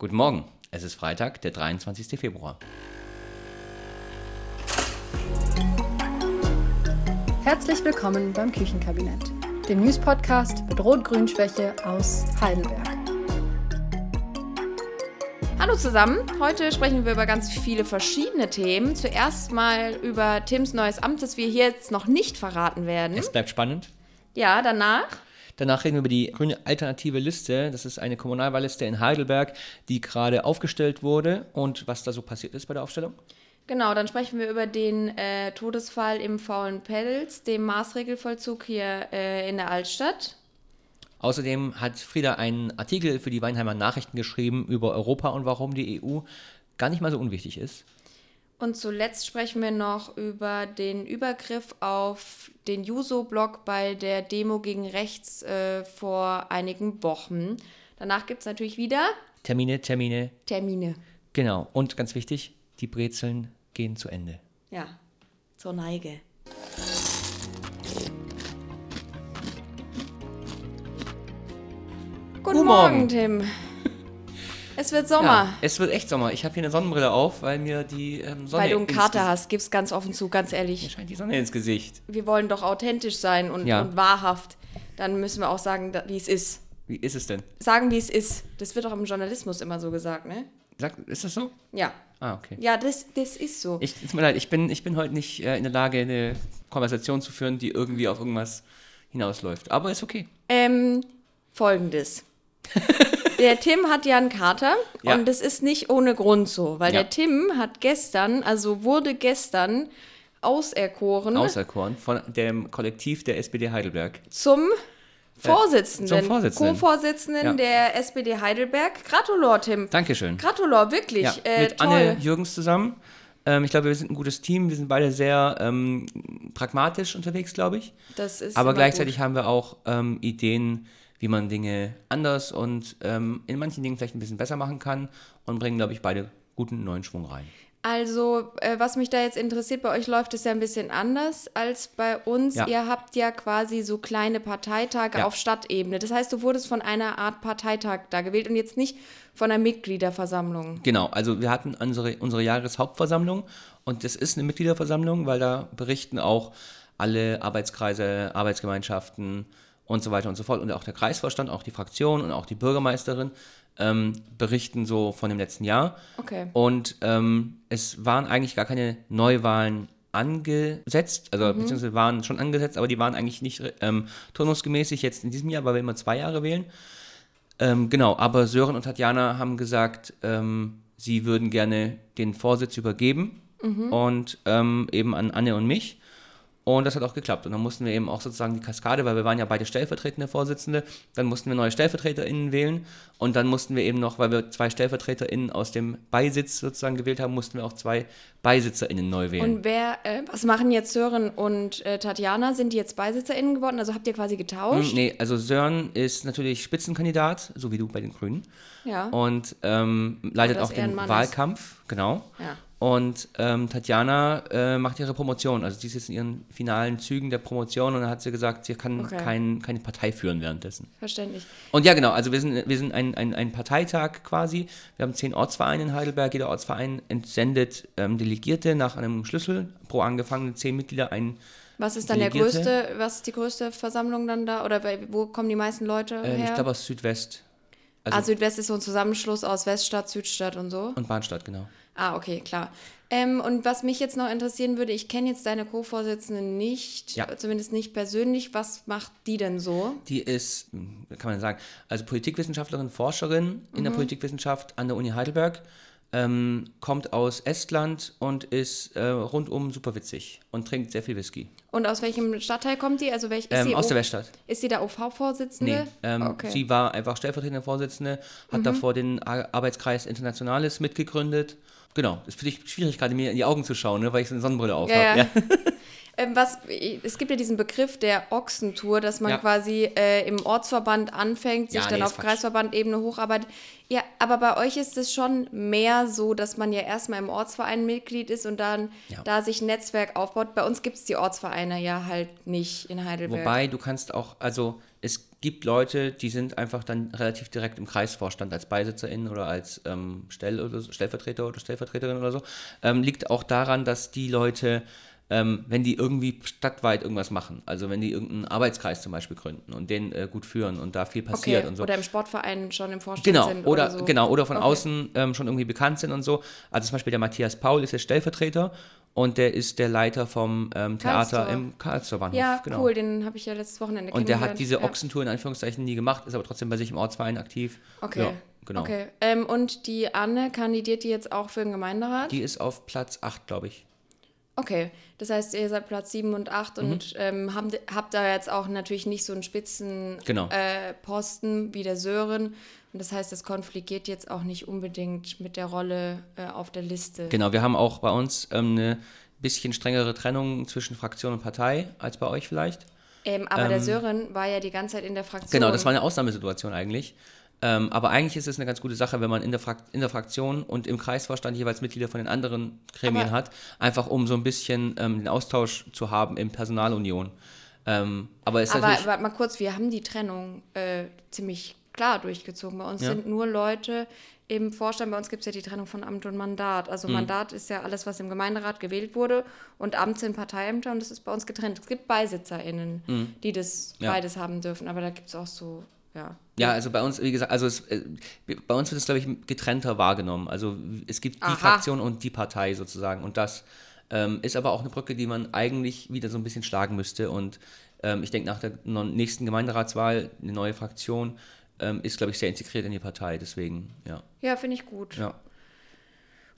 Guten Morgen, es ist Freitag, der 23. Februar. Herzlich willkommen beim Küchenkabinett, dem News-Podcast mit Rot-Grün-Schwäche aus Heidelberg. Hallo zusammen, heute sprechen wir über ganz viele verschiedene Themen. Zuerst mal über Tims neues Amt, das wir hier jetzt noch nicht verraten werden. Es bleibt spannend. Ja, danach Danach reden wir über die grüne alternative Liste. Das ist eine Kommunalwahlliste in Heidelberg, die gerade aufgestellt wurde und was da so passiert ist bei der Aufstellung. Genau, dann sprechen wir über den äh, Todesfall im faulen Pelz, dem Maßregelvollzug hier äh, in der Altstadt. Außerdem hat Frieda einen Artikel für die Weinheimer Nachrichten geschrieben über Europa und warum die EU gar nicht mal so unwichtig ist. Und zuletzt sprechen wir noch über den Übergriff auf den Juso-Blog bei der Demo gegen rechts äh, vor einigen Wochen. Danach gibt es natürlich wieder Termine, Termine. Termine. Genau. Und ganz wichtig, die Brezeln gehen zu Ende. Ja, zur Neige. Guten Morgen, Tim. Es wird Sommer. Ja, es wird echt Sommer. Ich habe hier eine Sonnenbrille auf, weil mir die ähm, Sonne Weil du einen Kater hast, gib's ganz offen zu, ganz Mir ehrlich. scheint die Sonne ins Gesicht. Wir wollen doch authentisch sein und, Ja. und wahrhaft. Dann müssen wir auch sagen, wie es ist. Wie ist es denn? Sagen, wie es ist. Das wird doch im Journalismus immer so gesagt, ne? Sag, ist das so? Ja. Ah, okay. Ja, das, das ist so. Ich, tut mir leid, ich bin, ich bin heute nicht äh, in der Lage, eine Konversation zu führen, die irgendwie auf irgendwas hinausläuft. Aber ist okay. Ähm, folgendes. Der Tim hat ja einen Kater Ja. und das ist nicht ohne Grund so, weil Ja. der Tim hat gestern, also wurde gestern auserkoren Auserkoren von dem Kollektiv der SPD Heidelberg. zum Vorsitzenden, Äh, zum Vorsitzenden. Co-Vorsitzenden Ja. der SPD Heidelberg. Gratulor, Tim. Dankeschön. Gratulor, wirklich. Ja, äh, mit toll. Anne Jürgens zusammen. Ähm, ich glaube, wir sind ein gutes Team. Wir sind beide sehr ähm, pragmatisch unterwegs, glaube ich. das ist Aber gleichzeitig gut. haben wir auch ähm, Ideen, wie man Dinge anders und ähm, in manchen Dingen vielleicht ein bisschen besser machen kann und bringen, glaube ich, beide guten neuen Schwung rein. Also, äh, was mich da jetzt interessiert, bei euch läuft es ja ein bisschen anders als bei uns. Ja. Ihr habt ja quasi so kleine Parteitage Ja. auf Stadtebene. Das heißt, du wurdest von einer Art Parteitag da gewählt und jetzt nicht von einer Mitgliederversammlung. Genau, also wir hatten unsere, unsere Jahreshauptversammlung und das ist eine Mitgliederversammlung, weil da berichten auch alle Arbeitskreise, Arbeitsgemeinschaften und so weiter und so fort und auch der Kreisvorstand, auch die Fraktion und auch die Bürgermeisterin ähm, berichten so von dem letzten Jahr. Okay. Und ähm, es waren eigentlich gar keine Neuwahlen angesetzt, also Mhm. beziehungsweise waren schon angesetzt, aber die waren eigentlich nicht ähm, turnusgemäßig jetzt in diesem Jahr, weil wir immer zwei Jahre wählen. Ähm, genau, aber Sören und Tatjana haben gesagt, ähm, sie würden gerne den Vorsitz übergeben und ähm, eben an Anne und mich. Und das hat auch geklappt. Und dann mussten wir eben auch sozusagen die Kaskade, weil wir waren ja beide stellvertretende Vorsitzende, dann mussten wir neue StellvertreterInnen wählen. Und dann mussten wir eben noch, weil wir zwei StellvertreterInnen aus dem Beisitz sozusagen gewählt haben, mussten wir auch zwei BeisitzerInnen neu wählen. Und wer, äh, was machen jetzt Sören und äh, Tatjana? Sind die jetzt BeisitzerInnen geworden? Also habt ihr quasi getauscht? Hm, nee, also Sören ist natürlich Spitzenkandidat, so wie du bei den Grünen. Ja. Und ähm, leitet auch den Mann ist. Wahlkampf, genau. Ja. Und ähm, Tatjana äh, macht ihre Promotion. Also die ist jetzt in ihren finalen Zügen der Promotion und dann hat sie gesagt, sie kann Okay. kein, keine Partei führen währenddessen. Verständlich. Und ja, genau, also wir sind, wir sind ein, ein, ein Parteitag quasi. Wir haben zehn Ortsvereine in Heidelberg. Jeder Ortsverein entsendet ähm, Delegierte nach einem Schlüssel. Pro angefangene zehn Mitglieder ein. Was ist dann der Delegierte? größte, was ist die größte Versammlung dann da? Oder bei, wo kommen die meisten Leute Äh, her? ich glaube aus Südwest. Also, ah, Südwest ist so ein Zusammenschluss aus Weststadt, Südstadt und so. und Bahnstadt, genau. Ah, okay, klar. Ähm, und was mich jetzt noch interessieren würde, ich kenne jetzt deine Co-Vorsitzende nicht, Ja. zumindest nicht persönlich. Was macht die denn so? Die ist, hm, kann man sagen, also Politikwissenschaftlerin, Forscherin in Mhm. der Politikwissenschaft an der Uni Heidelberg, ähm, kommt aus Estland und ist äh, rundum super witzig und trinkt sehr viel Whisky. Und aus welchem Stadtteil kommt die? Also welch, ist Ähm, sie aus der O- Weststadt. Ist sie da OV-Vorsitzende? Nee, ähm, okay. Mhm. sie war einfach stellvertretende Vorsitzende, hat davor den Ar- Arbeitskreis Internationales mitgegründet. Genau, ist für dich schwierig, gerade mir in die Augen zu schauen, ne, weil ich so eine Sonnenbrille auf Ja, habe. ja. Ähm, was, es gibt ja diesen Begriff der Ochsentour, dass man Ja. quasi äh, im Ortsverband anfängt, sich Ja, dann nee, auf. Kreisverbandebene hocharbeitet. Ja, aber bei euch ist es schon mehr so, dass man ja erstmal im Ortsverein Mitglied ist und dann da sich ein Netzwerk aufbaut. Bei uns gibt es die Ortsvereine ja halt nicht in Heidelberg. Wobei du kannst auch, also es gibt Leute, die sind einfach dann relativ direkt im Kreisvorstand als BeisitzerInnen oder als ähm, Stell oder so, Stellvertreter oder Stellvertreterin oder so. Ähm, liegt auch daran, dass die Leute ähm, wenn die irgendwie stadtweit irgendwas machen. Also wenn die irgendeinen Arbeitskreis zum Beispiel gründen und den äh, gut führen und da viel passiert okay. und so. Oder im Sportverein schon im Vorstand genau, sind. Oder, oder so. Genau, oder von Okay. außen ähm, schon irgendwie bekannt sind und so. Also zum Beispiel der Matthias Paul ist der Stellvertreter und der ist der Leiter vom ähm, Theater Karlstor. im Bahnhof. Ja, genau. cool, den habe ich ja letztes Wochenende Und der hat diese ja. Ochsentour in Anführungszeichen nie gemacht, ist aber trotzdem bei sich im Ortsverein aktiv. Okay. Ja, genau. Okay. Ähm, und die Anne kandidiert die jetzt auch für den Gemeinderat? Die ist auf Platz 8, glaube ich. Okay, das heißt, ihr seid Platz 7 und 8 Mhm. und ähm, habt, habt da jetzt auch natürlich nicht so einen spitzen Genau. äh, Posten wie der Sören. Und das heißt, das konfligiert jetzt auch nicht unbedingt mit der Rolle äh, auf der Liste. Genau, wir haben auch bei uns ähm, eine bisschen strengere Trennung zwischen Fraktion und Partei als bei euch vielleicht. Ähm, aber der Sören war ja die ganze Zeit in der Fraktion. Genau, das war eine Ausnahmesituation eigentlich. Ähm, aber eigentlich ist es eine ganz gute Sache, wenn man in der, in der Fraktion und im Kreisvorstand jeweils Mitglieder von den anderen Gremien Aber- hat, einfach um so ein bisschen ähm, den Austausch zu haben in Personalunion. Ähm, aber es ist Aber warte mal kurz, wir haben die Trennung äh, ziemlich klar durchgezogen. Bei uns Ja. sind nur Leute im Vorstand, bei uns gibt es ja die Trennung von Amt und Mandat. Also Mhm. Mandat ist ja alles, was im Gemeinderat gewählt wurde und Amt sind Parteiämter und das ist bei uns getrennt. Es gibt BeisitzerInnen, die das Mhm. Ja. beides haben dürfen, aber da gibt es auch so, ja. Ja, also bei uns, wie gesagt, also es, äh, bei uns wird es, glaube ich, getrennter wahrgenommen. Also es gibt die Aha. Fraktion und die Partei sozusagen. Und das ähm, ist aber auch eine Brücke, die man eigentlich wieder so ein bisschen schlagen müsste. Und ähm, ich denke, nach der nächsten Gemeinderatswahl, eine neue Fraktion, ähm, ist, glaube ich, sehr integriert in die Partei. Deswegen, ja. Ja, finde ich gut. ja.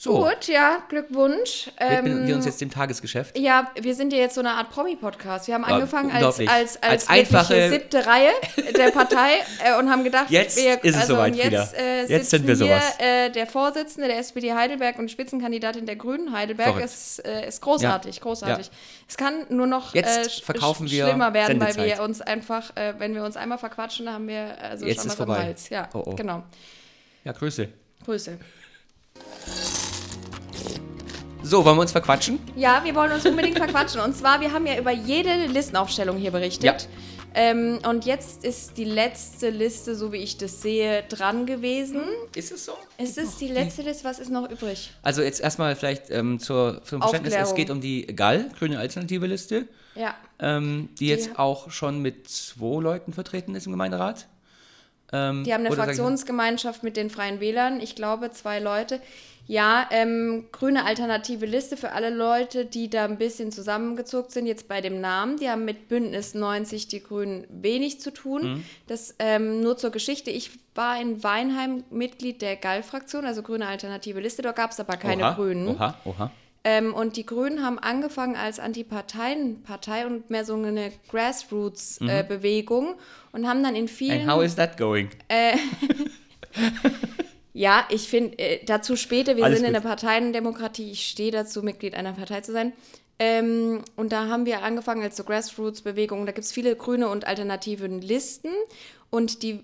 So, Gut, ja, Glückwunsch. widmen Ähm, wir uns jetzt dem Tagesgeschäft. Ja, wir sind ja jetzt so eine Art Promi-Podcast. Wir haben Ja, angefangen als, als, als, Als einfache- siebte Reihe der Partei äh, und haben gedacht, Jetzt wir, ist es also, soweit jetzt, wieder. Äh, Jetzt sind wir hier, sowas. Äh, der Vorsitzende der SPD Heidelberg und Spitzenkandidatin der Grünen Heidelberg ist, äh, ist großartig, großartig. Ja. Es kann nur noch Jetzt äh, sch- verkaufen wir schlimmer werden, weil Sendezeit. wir uns einfach, äh, wenn wir uns einmal verquatschen, dann haben wir also Jetzt schon ist vorbei. Hals. Ja, Oh, oh. genau. Ja, Grüße. Grüße. So, wollen wir uns verquatschen? Ja, wir wollen uns unbedingt verquatschen. Und zwar, wir haben ja über jede Listenaufstellung hier berichtet. Ja. Ähm, und jetzt ist die letzte Liste, so wie ich das sehe, dran gewesen. Ist es so? Es ist die letzte Liste, was ist noch übrig? Also jetzt erstmal vielleicht ähm, zur, zum Verständnis, es geht um die GAL, Grüne Alternative Liste, Ja. ähm, die, jetzt auch schon mit zwei Leuten vertreten ist im Gemeinderat. Ähm, Die haben eine Fraktionsgemeinschaft mit den Freien Wählern. Ich glaube, zwei Leute. Ja, ähm, grüne alternative Liste für alle Leute, die da ein bisschen zusammengezogen sind, jetzt bei dem Namen. Die haben mit Bündnis 90 die Grünen wenig zu tun. Mhm. Das ähm, nur zur Geschichte. Ich war in Weinheim Mitglied der GAL-Fraktion, also grüne alternative Liste. Dort gab es aber keine oha, Grünen. Oha, oha. Ähm, und die Grünen haben angefangen als Antiparteienpartei und mehr so eine Grassroots-Bewegung und haben dann in vielen. And how is that going? Ja, ich finde, äh, dazu später, wir Alles sind in gut. der Parteiendemokratie, ich stehe dazu, Mitglied einer Partei zu sein. Ähm, und da haben wir angefangen als so Grassroots-Bewegung. Da gibt es viele grüne und alternative Listen und die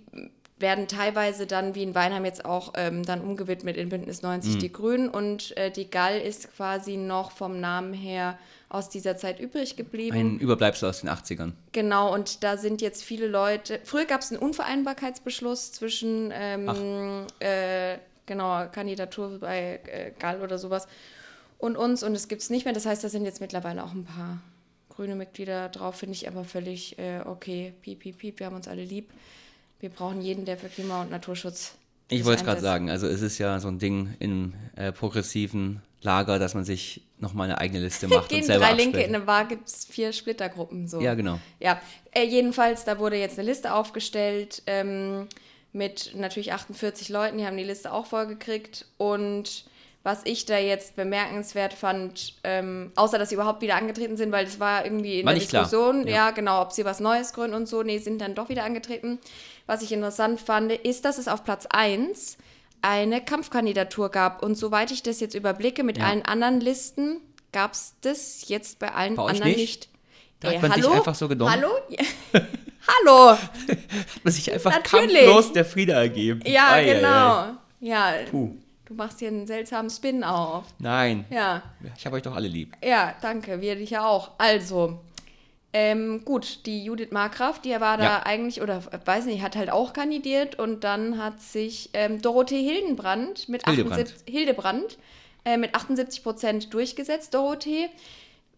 werden teilweise dann, wie in Weinheim jetzt auch, ähm, dann umgewidmet in Bündnis 90 Mhm. die Grünen. Und äh, die GAL ist quasi noch vom Namen her aus dieser Zeit übrig geblieben. Ein Überbleibsel aus den 80ern. Genau, und da sind jetzt viele Leute. Früher gab es einen Unvereinbarkeitsbeschluss zwischen ähm, äh, genau, Kandidatur bei äh, Gall oder sowas und uns und es gibt es nicht mehr. Das heißt, da sind jetzt mittlerweile auch ein paar grüne Mitglieder drauf, finde ich aber völlig äh, okay. Piep, piep, piep, wir haben uns alle lieb. Wir brauchen jeden, der für Klima- und Naturschutz. Ich wollte es gerade sagen, also es ist ja so ein Ding im äh, progressiven Lager, dass man sich nochmal eine eigene Liste macht und Gehen selber drei Linke, absplittet. in eine Bar gibt es vier Splittergruppen. So. Ja, genau. Ja, äh, jedenfalls, da wurde jetzt eine Liste aufgestellt ähm, mit natürlich 48 Leuten, die haben die Liste auch vollgekriegt. Und was ich da jetzt bemerkenswert fand, ähm, außer dass sie überhaupt wieder angetreten sind, weil das war irgendwie in War der. Diskussion, Ja. ja. genau, ob sie was Neues gründen und so, nee, sind dann doch wieder angetreten. Was ich interessant fand, ist, dass es auf Platz 1 eine Kampfkandidatur gab. Und soweit ich das jetzt überblicke, mit Ja. allen anderen Listen gab es das jetzt bei allen Bei anderen nicht? nicht. Da hat Ey, man hallo? einfach so genommen? Hallo? Hallo? Hat man sich einfach Natürlich. kampflos der Friede ergeben. Ja, Ei, ei, ei. genau. Ja, Puh. du machst hier einen seltsamen Spin auf. Nein, Ja, ich habe euch doch alle lieb. ja, danke, wir dich ja auch. Also, Ähm, gut, die Judith Markgraf, die war da Ja. eigentlich, oder äh, weiß nicht, hat halt auch kandidiert und dann hat sich ähm, Dorothee Hildenbrand mit Hildebrand. 78, Hildebrand, äh, mit 78 Prozent durchgesetzt, Dorothee.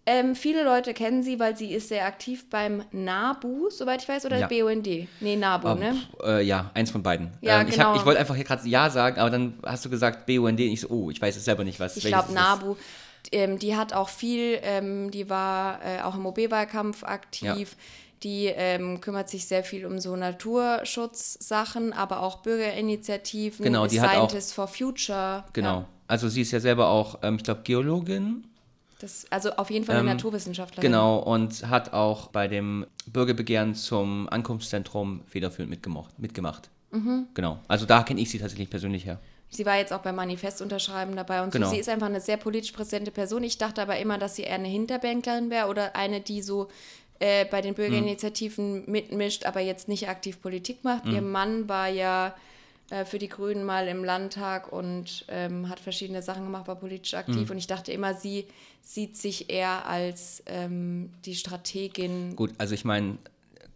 Ähm, viele Leute kennen sie, weil sie ist sehr aktiv beim NABU, soweit ich weiß, oder Ja. BUND? Nee, NABU, Oh, ne? pff, äh, ja, eins von beiden. Ja, ähm, ich genau. hab- ich wollte einfach hier gerade Ja sagen, aber dann hast du gesagt BUND und ich so, oh, ich weiß es selber nicht, was Ich glaube, es ist. Ähm, die hat auch viel, ähm, die war äh, auch im OB-Wahlkampf aktiv. Die ähm, kümmert sich sehr viel um so Naturschutzsachen, aber auch Bürgerinitiativen. Genau, die ist hat auch- Scientists for Future. Genau. Ja, Also sie ist ja selber auch, ähm, ich glaube, Geologin. das, also auf jeden Fall eine Ähm, Naturwissenschaftlerin. Genau, und hat auch bei dem Bürgerbegehren zum Ankunftszentrum federführend mitgemacht. mitgemacht. Mhm. Genau. Also da kenne ich sie tatsächlich persönlich her. Sie war jetzt auch beim Manifest unterschreiben dabei und Genau. so. Sie ist einfach eine sehr politisch präsente Person. Ich dachte aber immer, dass sie eher eine Hinterbänklerin wäre oder eine, die so äh, bei den Bürgerinitiativen Mhm. mitmischt, aber jetzt nicht aktiv Politik macht. Ihr Mann war ja äh, für die Grünen mal im Landtag und ähm, hat verschiedene Sachen gemacht, war politisch aktiv. Mhm. Und ich dachte immer, sie sieht sich eher als ähm, die Strategin. Gut, also ich meine,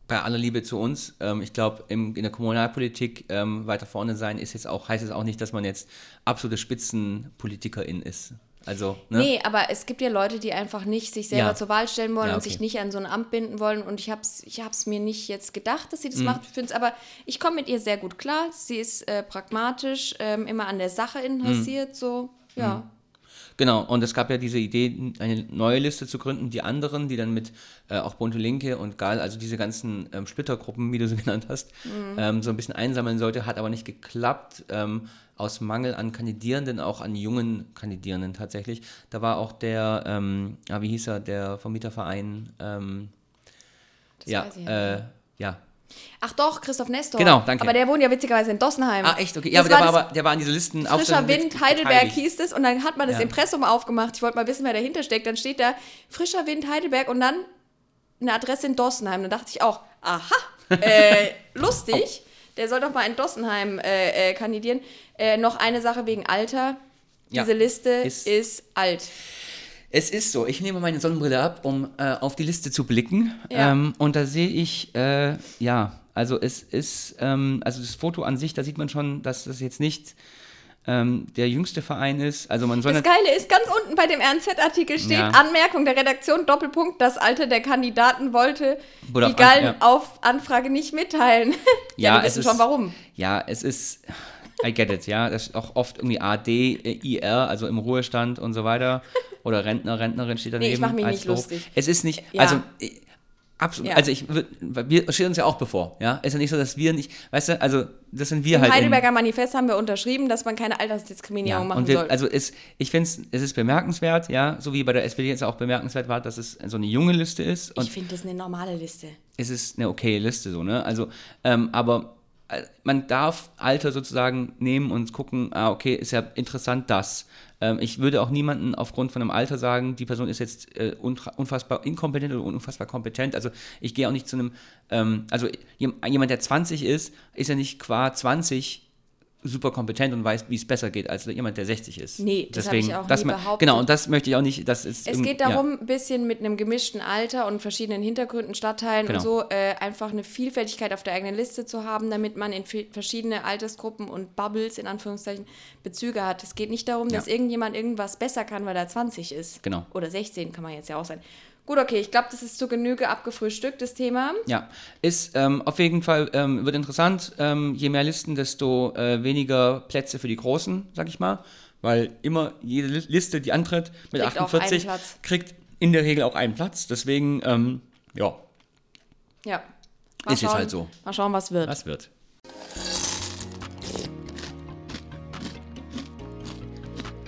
bei aller Liebe zu uns, ähm, ich glaube, in der Kommunalpolitik ähm, weiter vorne sein ist jetzt auch, heißt es auch nicht, dass man jetzt absolute Spitzenpolitikerin ist. Also, ne? Nee, aber es gibt ja Leute, die einfach nicht sich selber Ja. zur Wahl stellen wollen Ja, und okay. sich nicht an so ein Amt binden wollen. Und ich habe es ich hab's mir nicht jetzt gedacht, dass sie Mhm. das macht. Ich find's aber, ich komme mit ihr sehr gut klar. Sie ist äh, pragmatisch, ähm, immer an der Sache Mhm. interessiert, so, ja. Genau, und es gab ja diese Idee, eine neue Liste zu gründen, die anderen, die dann mit äh, auch Bunte Linke und Gal, also diese ganzen ähm, Splittergruppen, wie du sie genannt hast, ähm, so ein bisschen einsammeln sollte, hat aber nicht geklappt, ähm, aus Mangel an Kandidierenden, auch an jungen Kandidierenden tatsächlich. Da war auch der, ähm, ja, wie hieß er, der Vermieterverein, ähm, ja, äh, ja. Ach doch, Christoph Nestor. Genau, danke. Aber der wohnt ja witzigerweise in Dossenheim. Ah, echt, okay. Ja, Das aber der war aber, der war an diese Listen Frischer Wind, Heidelberg hieß es und dann hat man das Ja. Impressum aufgemacht. Ich wollte mal wissen, wer dahinter steckt. Dann steht da Frischer Wind, Heidelberg und dann eine Adresse in Dossenheim. Dann dachte ich auch, aha, äh, lustig. Der soll doch mal in Dossenheim äh, äh, kandidieren. Äh, noch eine Sache wegen Alter. Ja. Diese Liste Ist- ist, alt. Es ist so, ich nehme meine Sonnenbrille ab, um äh, auf die Liste zu blicken. Ja. Ähm, und da sehe ich, äh, ja, also es ist, ähm, also das Foto an sich, da sieht man schon, dass das jetzt nicht ähm, der jüngste Verein ist. Also man soll Das Geile ist, ganz unten bei dem RNZ-Artikel steht, Ja. Anmerkung der Redaktion, Doppelpunkt, das Alter der Kandidaten wollte Wurde die Gallen ja. auf Anfrage nicht mitteilen. ja, Ja, wir es wissen ist- schon warum. Ja, es ist, I get it, ja. Das ist auch oft irgendwie AD, IR, also im Ruhestand und so weiter. Oder Rentner, Rentnerin steht daneben. Nee, ich mach mich als nicht Beruf. lustig. Es ist nicht, Ja. also. äh, Absolut, Ja. also ich, wir stehen uns ja auch bevor, ja. Ist ja nicht so, dass wir nicht, weißt du, also das sind wir Im halt. in- Heidelberger Manifest haben wir unterschrieben, dass man keine Altersdiskriminierung Ja, machen und wir, soll. also es, ich finde es, es ist bemerkenswert, ja, so wie bei der SPD jetzt auch bemerkenswert war, dass es so eine junge Liste ist ich finde das eine normale Liste. es ist eine okaye Liste so, ne? Also, ähm, aber man darf Alter sozusagen nehmen und gucken, ah, okay, ist ja interessant das. Ähm, ich würde auch niemanden aufgrund von einem Alter sagen, die Person ist jetzt äh, unfassbar inkompetent oder unfassbar kompetent. Also ich gehe auch nicht zu einem, ähm, also jem- jemand, der 20 ist, ist ja nicht qua 20 super kompetent und weiß, wie es besser geht, als jemand, der 60 ist. Nee, das hab Deswegen, ich auch das nie behauptet. Genau, und das möchte ich auch nicht, das ist Es geht darum, ein bisschen mit einem gemischten Alter und verschiedenen Hintergründen, Stadtteilen Genau. und so, äh, einfach eine Vielfältigkeit auf der eigenen Liste zu haben, damit man in verschiedene Altersgruppen und Bubbles, in Anführungszeichen, Bezüge hat. Es geht nicht darum, Ja. dass irgendjemand irgendwas besser kann, weil er 20 ist. Genau. Oder 16 kann man jetzt ja auch sein. Gut, okay, ich glaube, das ist zur Genüge abgefrühstückt, das Thema. Ja, ist ähm, auf jeden Fall, ähm, wird interessant. Ähm, je mehr Listen, desto äh, weniger Plätze für die Großen, sag ich mal. Weil immer jede Li- Liste, die antritt mit Kriegt auch 48, einen Platz. kriegt in der Regel auch einen Platz. Deswegen, ähm, ja, Ja. Ist jetzt halt so. Mal schauen, was wird. was wird.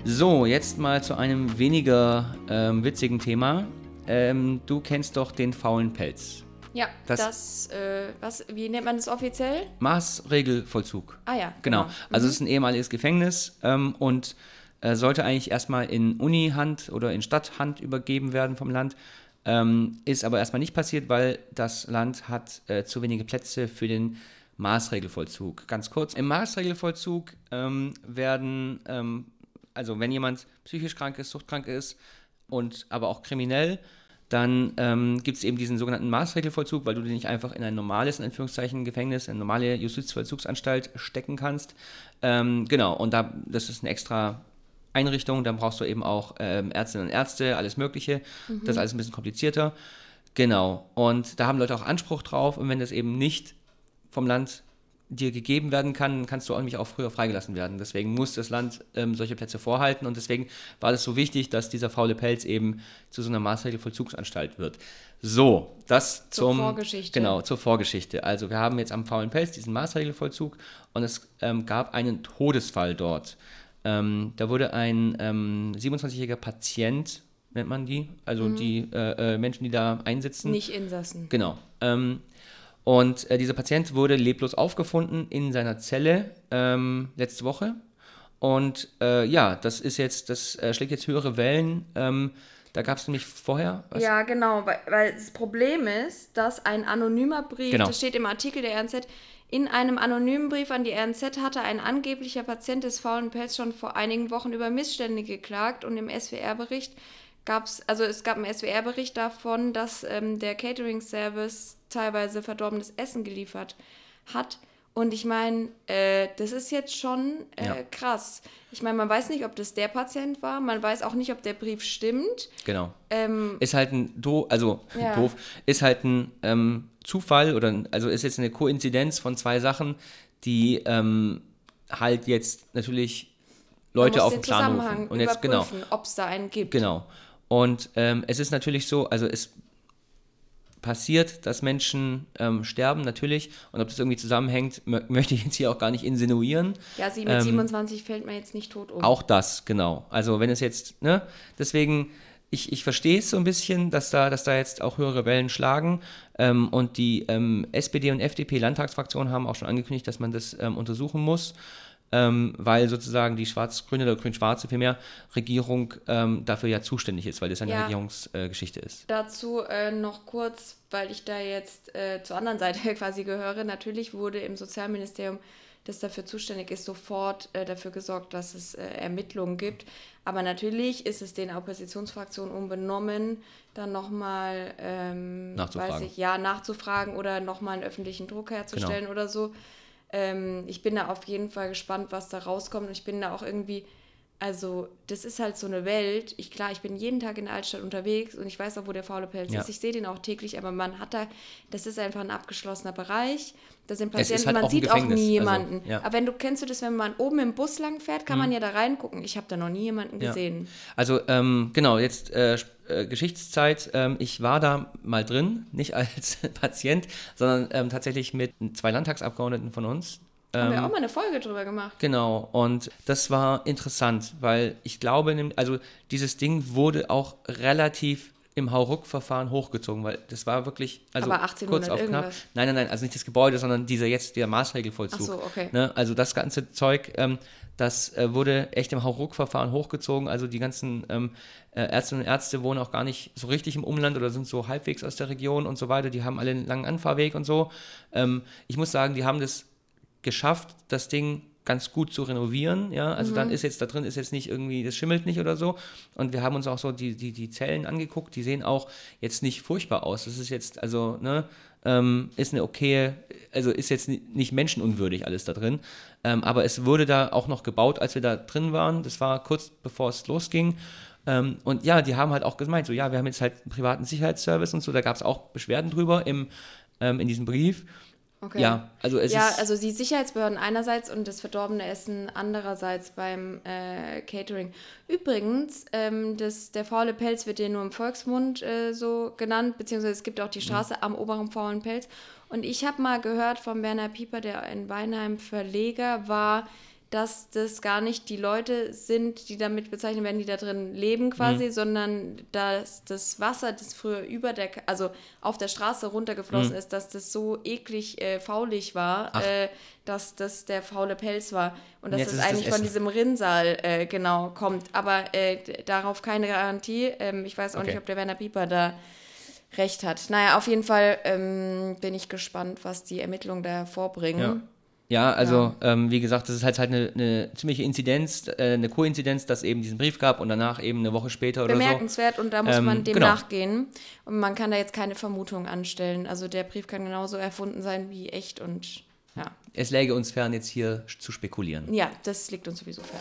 So, jetzt mal zu einem weniger ähm, witzigen Thema. Ähm, du kennst doch den faulen Pelz. Ja, Das- das, äh, was, wie nennt man das offiziell? Maßregelvollzug. Ah ja, Genau. genau. Also es ist ein ehemaliges Gefängnis ähm, und äh, sollte eigentlich erstmal in Uni-Hand oder in Stadthand übergeben werden vom Land. Ähm, ist aber erstmal nicht passiert, weil das Land hat äh, zu wenige Plätze für den Maßregelvollzug. Ganz kurz, im Maßregelvollzug ähm, werden, ähm, also wenn jemand psychisch krank ist, suchtkrank ist und aber auch kriminell, Dann ähm, gibt es eben diesen sogenannten Maßregelvollzug, weil du dich nicht einfach in ein normales, in Anführungszeichen, Gefängnis, eine normale Justizvollzugsanstalt stecken kannst. Ähm, genau, und da, das ist eine extra Einrichtung, dann brauchst du eben auch ähm, Ärztinnen und Ärzte, alles Mögliche. Mhm. Das ist alles ein bisschen komplizierter. Genau, und da haben Leute auch Anspruch drauf und wenn das eben nicht vom Land dir gegeben werden kann, kannst du auch nämlich auch früher freigelassen werden. Deswegen muss das Land ähm, solche Plätze vorhalten und deswegen war es so wichtig, dass dieser faule Pelz eben zu so einer Maßregelvollzugsanstalt wird. So, das zur zum Vorgeschichte. Genau, zur Vorgeschichte. Also wir haben jetzt am faulen Pelz diesen Maßregelvollzug und es ähm, gab einen Todesfall dort. Ähm, da wurde ein 27-jähriger ähm, Patient, nennt man die, also mhm. die äh, äh, Menschen, die da einsitzen. Nicht Insassen. Genau. Und äh, dieser Patient wurde leblos aufgefunden in seiner Zelle ähm, letzte Woche. Und äh, ja, das ist jetzt, das äh, schlägt jetzt höhere Wellen. Ähm, da gab es nämlich vorher. Was? Ja, genau, weil, weil, das Problem ist, dass ein anonymer Brief, genau. das steht im Artikel der RNZ, in einem anonymen Brief an die RNZ hatte ein angeblicher Patient des faulen Pelz schon vor einigen Wochen über Missstände geklagt und im SWR-Bericht gab es, also es gab einen SWR-Bericht davon, dass ähm, der Catering-Service teilweise verdorbenes Essen geliefert hat. Und ich meine, äh, das ist jetzt schon äh, ja. krass. Ich meine, man weiß nicht, ob das der Patient war. Man weiß auch nicht, ob der Brief stimmt. Genau. Ähm, ist halt ein do also ja. doof, ist halt ein ähm, Zufall oder also ist jetzt eine Koinzidenz von zwei Sachen, die ähm, halt jetzt natürlich Leute auf den Plan rufen. Und jetzt genau, ob es da einen gibt. Genau. Und ähm, es ist natürlich so, also es passiert, dass Menschen ähm, sterben, natürlich. Und ob das irgendwie zusammenhängt, möchte ich jetzt hier auch gar nicht insinuieren. Ja, sie mit ähm, 27 fällt man jetzt nicht tot um. Auch das, genau. Also wenn es jetzt, ne, deswegen, ich, ich verstehe es so ein bisschen, dass da, dass da jetzt auch höhere Wellen schlagen. Ähm, und die ähm, SPD und FDP-Landtagsfraktionen haben auch schon angekündigt, dass man das ähm, untersuchen muss ähm, weil sozusagen die schwarz-grüne oder grün-schwarze vielmehr Regierung ähm, dafür ja zuständig ist, weil das eine ja. Regierungsgeschichte äh, ist. Dazu äh, noch kurz, weil ich da jetzt äh, zur anderen Seite quasi gehöre. Natürlich wurde im Sozialministerium, das dafür zuständig ist, sofort äh, dafür gesorgt, dass es äh, Ermittlungen gibt. Aber natürlich ist es den Oppositionsfraktionen unbenommen, dann nochmal ähm, nachzufragen. ja, nachzufragen oder nochmal einen öffentlichen Druck herzustellen genau. oder so. Ähm, ich bin da auf jeden Fall gespannt, was da rauskommt. Und ich bin da auch irgendwie, also das ist halt so eine Welt. Ich klar, ich bin jeden Tag in der Altstadt unterwegs und ich weiß auch, wo der faule Pelz ja. ist. Ich sehe den auch täglich, aber man hat da, das ist einfach ein abgeschlossener Bereich. Da sind Patienten, halt man sieht auch nie jemanden. Also, ja. Aber wenn du kennst du das, wenn man oben im Bus lang fährt, kann mhm. man ja da reingucken. Ich habe da noch nie jemanden gesehen. Ja. Also ähm, genau, jetzt äh, äh, Geschichtszeit. Ähm, ich war da mal drin, nicht als Patient, sondern ähm, tatsächlich mit zwei Landtagsabgeordneten von uns. Haben wir ähm, auch mal eine Folge drüber gemacht. Genau, und das war interessant, weil ich glaube, also dieses Ding wurde auch relativ im Hauruck-Verfahren hochgezogen, weil das war wirklich, also Aber 1800 kurz auf knapp. Nein, nein, nein, also nicht das Gebäude, sondern dieser jetzt der Maßregelvollzug. Ach so, okay. Ne? Also das ganze Zeug, ähm, das äh, wurde echt im Hauruck-Verfahren hochgezogen. Also die ganzen ähm, äh, Ärztinnen und Ärzte wohnen auch gar nicht so richtig im Umland oder sind so halbwegs aus der Region und so weiter. Die haben alle einen langen Anfahrweg und so. Ähm, ich muss sagen, die haben das geschafft, das Ding ganz gut zu renovieren. Ja, also mhm. dann ist jetzt da drin ist jetzt nicht irgendwie, das schimmelt nicht oder so. Und wir haben uns auch so die, die, die Zellen angeguckt, die sehen auch jetzt nicht furchtbar aus. Das ist jetzt, also, ne, ähm, ist eine okaye, also ist jetzt nicht menschenunwürdig alles da drin. Ähm, aber es wurde da auch noch gebaut, als wir da drin waren. Das war kurz bevor es losging. Ähm, und ja, die haben halt auch gemeint, so ja, wir haben jetzt halt einen privaten Sicherheitsservice und so, da gab es auch Beschwerden drüber im, ähm, in diesem Brief. Okay. Ja, also es ja, ist. also die Sicherheitsbehörden einerseits und das verdorbene Essen andererseits beim äh, Catering. Übrigens, ähm, das, der faule Pelz wird ja nur im Volksmund äh, so genannt, beziehungsweise es gibt auch die mhm. Straße mhm. am oberen faulen Pelz. Und ich habe mal gehört von Werner Pieper, der in Weinheim Verleger war, dass das gar nicht die Leute sind, die damit bezeichnet werden, die da drin leben quasi, mhm. sondern dass das Wasser, das früher über der, also auf der Straße runtergeflossen mhm. ist, dass das so eklig äh, faulig war, äh, dass das der faule Pelz war und dass das eigentlich das von diesem Rinnsal äh, genau kommt. Aber äh, darauf keine Garantie. Ähm, ich weiß auch okay. nicht, ob der Werner Pieper da recht hat. Naja, auf jeden Fall ähm, bin ich gespannt, was die Ermittlungen da hervorbringen. Ja. Ja, also ja. Ähm, wie gesagt, das ist halt, halt eine, eine ziemliche Inzidenz, äh, eine Koinzidenz, dass eben diesen Brief gab und danach eben eine Woche später oder so. Bemerkenswert und da muss ähm, man dem genau. nachgehen. Und man kann da jetzt keine Vermutung anstellen. Also der Brief kann genauso erfunden sein wie echt und ja. Es läge uns fern, jetzt hier zu spekulieren. Ja, das liegt uns sowieso fern.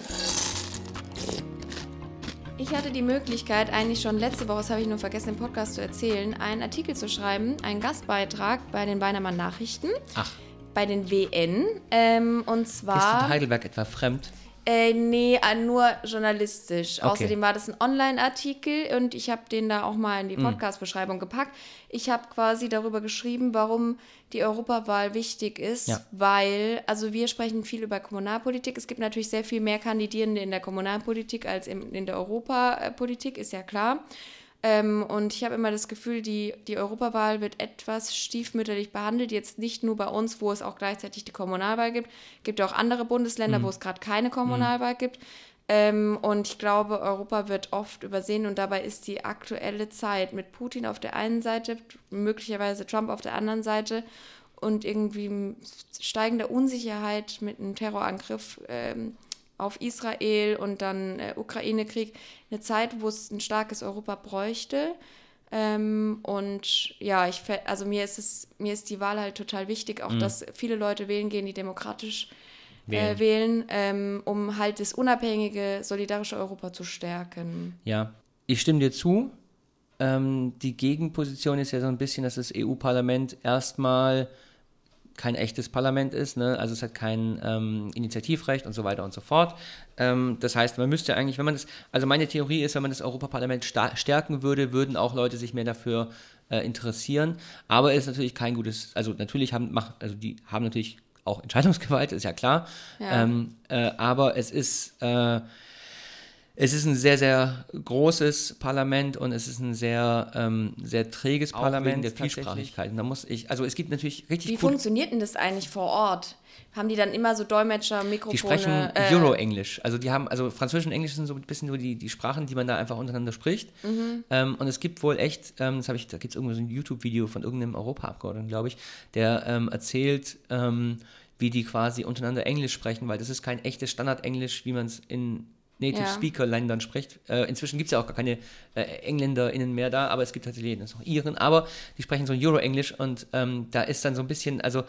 Ich hatte die Möglichkeit, eigentlich schon letzte Woche, das habe ich nur vergessen im Podcast zu erzählen, einen Artikel zu schreiben, einen Gastbeitrag bei den Weinermann Nachrichten. Ach bei den WN. Ähm, und zwar. Ist du Heidelberg etwa fremd? Äh, nee, äh, nur journalistisch. Okay. Außerdem war das ein Online-Artikel und ich habe den da auch mal in die hm. Podcast-Beschreibung gepackt. Ich habe quasi darüber geschrieben, warum die Europawahl wichtig ist, ja. weil, also wir sprechen viel über Kommunalpolitik. Es gibt natürlich sehr viel mehr Kandidierende in der Kommunalpolitik als in, in der Europapolitik, ist ja klar. Ähm, und ich habe immer das Gefühl, die, die Europawahl wird etwas stiefmütterlich behandelt. Jetzt nicht nur bei uns, wo es auch gleichzeitig die Kommunalwahl gibt. Es gibt auch andere Bundesländer, mhm. wo es gerade keine Kommunalwahl mhm. gibt. Ähm, und ich glaube, Europa wird oft übersehen und dabei ist die aktuelle Zeit mit Putin auf der einen Seite, möglicherweise Trump auf der anderen Seite und irgendwie steigender Unsicherheit mit einem Terrorangriff ähm, auf Israel und dann äh, Ukraine-Krieg eine Zeit, wo es ein starkes Europa bräuchte. Ähm, und ja, ich also mir ist es, mir ist die Wahl halt total wichtig, auch mhm. dass viele Leute wählen gehen, die demokratisch äh, wählen, äh, wählen ähm, um halt das unabhängige, solidarische Europa zu stärken. Ja, ich stimme dir zu. Ähm, die Gegenposition ist ja so ein bisschen, dass das EU-Parlament erstmal kein echtes Parlament ist, ne? also es hat kein ähm, Initiativrecht und so weiter und so fort. Ähm, das heißt, man müsste eigentlich, wenn man das, also meine Theorie ist, wenn man das Europaparlament stärken würde, würden auch Leute sich mehr dafür äh, interessieren. Aber es ist natürlich kein gutes, also natürlich haben, mach, also die haben natürlich auch Entscheidungsgewalt, ist ja klar. Ja. Ähm, äh, aber es ist äh, es ist ein sehr, sehr großes Parlament und es ist ein sehr, ähm, sehr träges Auch Parlament. Wegen der Vielsprachigkeit. da muss ich, also es gibt natürlich richtig. Wie funktioniert denn das eigentlich vor Ort? Haben die dann immer so Dolmetscher, Mikrofone? Die sprechen äh, Euro-Englisch. Also die haben, also Französisch und Englisch sind so ein bisschen nur die, die Sprachen, die man da einfach untereinander spricht. Mhm. Ähm, und es gibt wohl echt, ähm, das habe ich, da gibt es irgendwo so ein YouTube-Video von irgendeinem Europaabgeordneten, glaube ich, der ähm, erzählt, ähm, wie die quasi untereinander Englisch sprechen, weil das ist kein echtes Standard-Englisch, wie man es in Native ja. Speaker Ländern spricht. Äh, inzwischen gibt es ja auch gar keine äh, EngländerInnen mehr da, aber es gibt tatsächlich noch Iren, aber die sprechen so Euro-Englisch und ähm, da ist dann so ein bisschen, also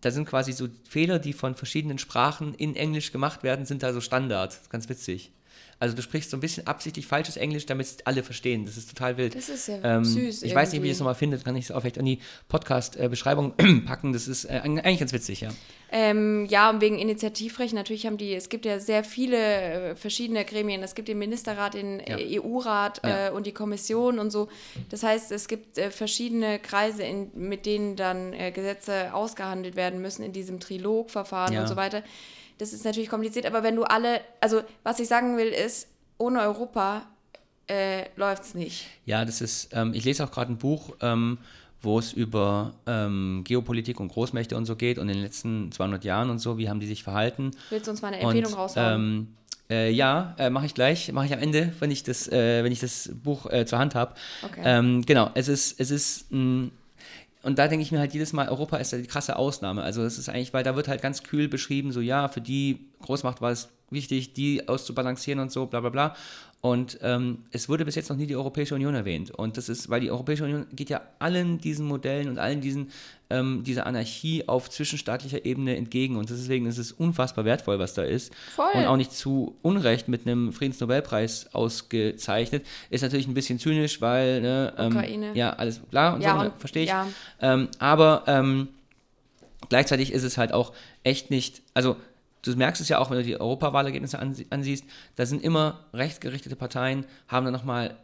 da sind quasi so Fehler, die von verschiedenen Sprachen in Englisch gemacht werden, sind da so Standard. Ganz witzig. Also du sprichst so ein bisschen absichtlich falsches Englisch, damit es alle verstehen. Das ist total wild. Das ist ja ähm, süß. Ich irgendwie. weiß nicht, wie ich es nochmal finde, kann ich es auch vielleicht an die Podcast-Beschreibung packen. Das ist äh, eigentlich ganz witzig, ja. Ähm, ja, und wegen Initiativrecht, natürlich haben die, es gibt ja sehr viele äh, verschiedene Gremien. Es gibt den Ministerrat, den ja. Äh, EU-Rat ja. äh, und die Kommission und so. Das heißt, es gibt äh, verschiedene Kreise, in, mit denen dann äh, Gesetze ausgehandelt werden müssen in diesem Trilogverfahren ja. und so weiter. Das ist natürlich kompliziert, aber wenn du alle, also was ich sagen will, ist, ohne Europa äh, läuft es nicht. Ja, das ist, ähm, ich lese auch gerade ein Buch, ähm, wo es über ähm, Geopolitik und Großmächte und so geht und in den letzten 200 Jahren und so, wie haben die sich verhalten. Willst du uns mal eine Empfehlung und, raushauen? Ähm, äh, ja, äh, mache ich gleich, mache ich am Ende, wenn ich das, äh, wenn ich das Buch äh, zur Hand habe. Okay. Ähm, genau, es ist, es ist ein und da denke ich mir halt jedes Mal, Europa ist ja die krasse Ausnahme. Also es ist eigentlich, weil da wird halt ganz kühl beschrieben, so ja, für die Großmacht war es wichtig, die auszubalancieren und so, bla bla bla. Und ähm, es wurde bis jetzt noch nie die Europäische Union erwähnt. Und das ist, weil die Europäische Union geht ja allen diesen Modellen und allen diesen, ähm, dieser Anarchie auf zwischenstaatlicher Ebene entgegen. Und deswegen ist es unfassbar wertvoll, was da ist. Voll. Und auch nicht zu Unrecht mit einem Friedensnobelpreis ausgezeichnet. Ist natürlich ein bisschen zynisch, weil, ne, ähm, Ukraine. ja, alles klar und ja, so, ne, verstehe ich. Ja. Ähm, aber ähm, gleichzeitig ist es halt auch echt nicht, also du merkst es ja auch, wenn du die Europawahlergebnisse ansiehst, da sind immer rechtsgerichtete Parteien, haben dann nochmal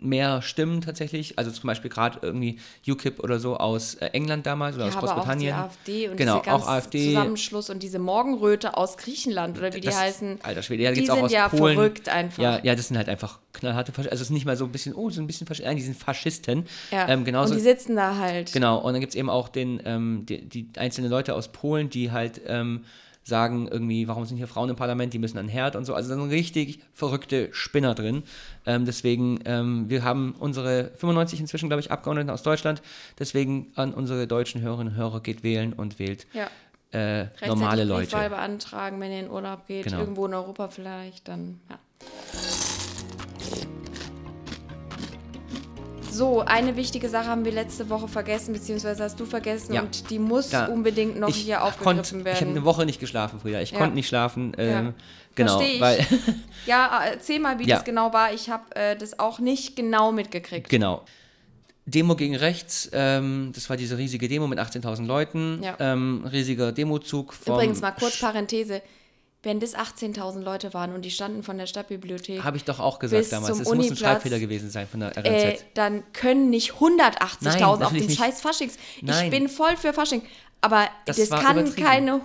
mehr Stimmen tatsächlich, also zum Beispiel gerade irgendwie UKIP oder so aus äh, England damals oder ja, aus Großbritannien. Auch die AfD und genau, auch AfD. Zusammenschluss und diese Morgenröte aus Griechenland oder wie das, die heißen. Alter Schwede, ja, die sind auch aus ja Polen. verrückt einfach. Ja, ja, das sind halt einfach knallharte Faschisten. Also es ist nicht mal so ein bisschen, oh, so ein bisschen Faschisten, nein, die sind Faschisten. Ja, ähm, genauso, und die sitzen da halt. Genau, und dann gibt es eben auch den, ähm, die, die einzelnen Leute aus Polen, die halt ähm, sagen irgendwie, warum sind hier Frauen im Parlament, die müssen an Herd und so. Also da sind richtig verrückte Spinner drin. Ähm, deswegen, ähm, wir haben unsere 95 inzwischen, glaube ich, Abgeordneten aus Deutschland. Deswegen an unsere deutschen Hörerinnen und Hörer geht wählen und wählt ja. äh, normale Leute. beantragen, wenn ihr in Urlaub geht, Genau. irgendwo in Europa vielleicht, dann ja. So, eine wichtige Sache haben wir letzte Woche vergessen, beziehungsweise hast du vergessen Ja. und die muss Da- unbedingt noch ich hier konnt- aufgegriffen Ich habe werden. eine Woche nicht geschlafen früher. Ich Ja. konnte nicht schlafen. Ähm, Ja. Genau, Versteh ich. weil ja, erzähl mal, wie Ja. das genau war. Ich habe äh, das auch nicht genau mitgekriegt. Genau. Demo gegen rechts, ähm, das war diese riesige Demo mit 18.000 Leuten, Ja. ähm, riesiger Demozug Übrigens mal kurz Parenthese. Wenn das 18.000 Leute waren und die standen von der Stadtbibliothek, Habe ich doch auch gesagt damals. Es muss ein Schreibfehler gewesen sein von der RNZ. äh, dann können nicht 180.000 Nein, auf dem scheiß Faschings. Ich Nein. bin voll für Fasching. Aber Das das, kann keine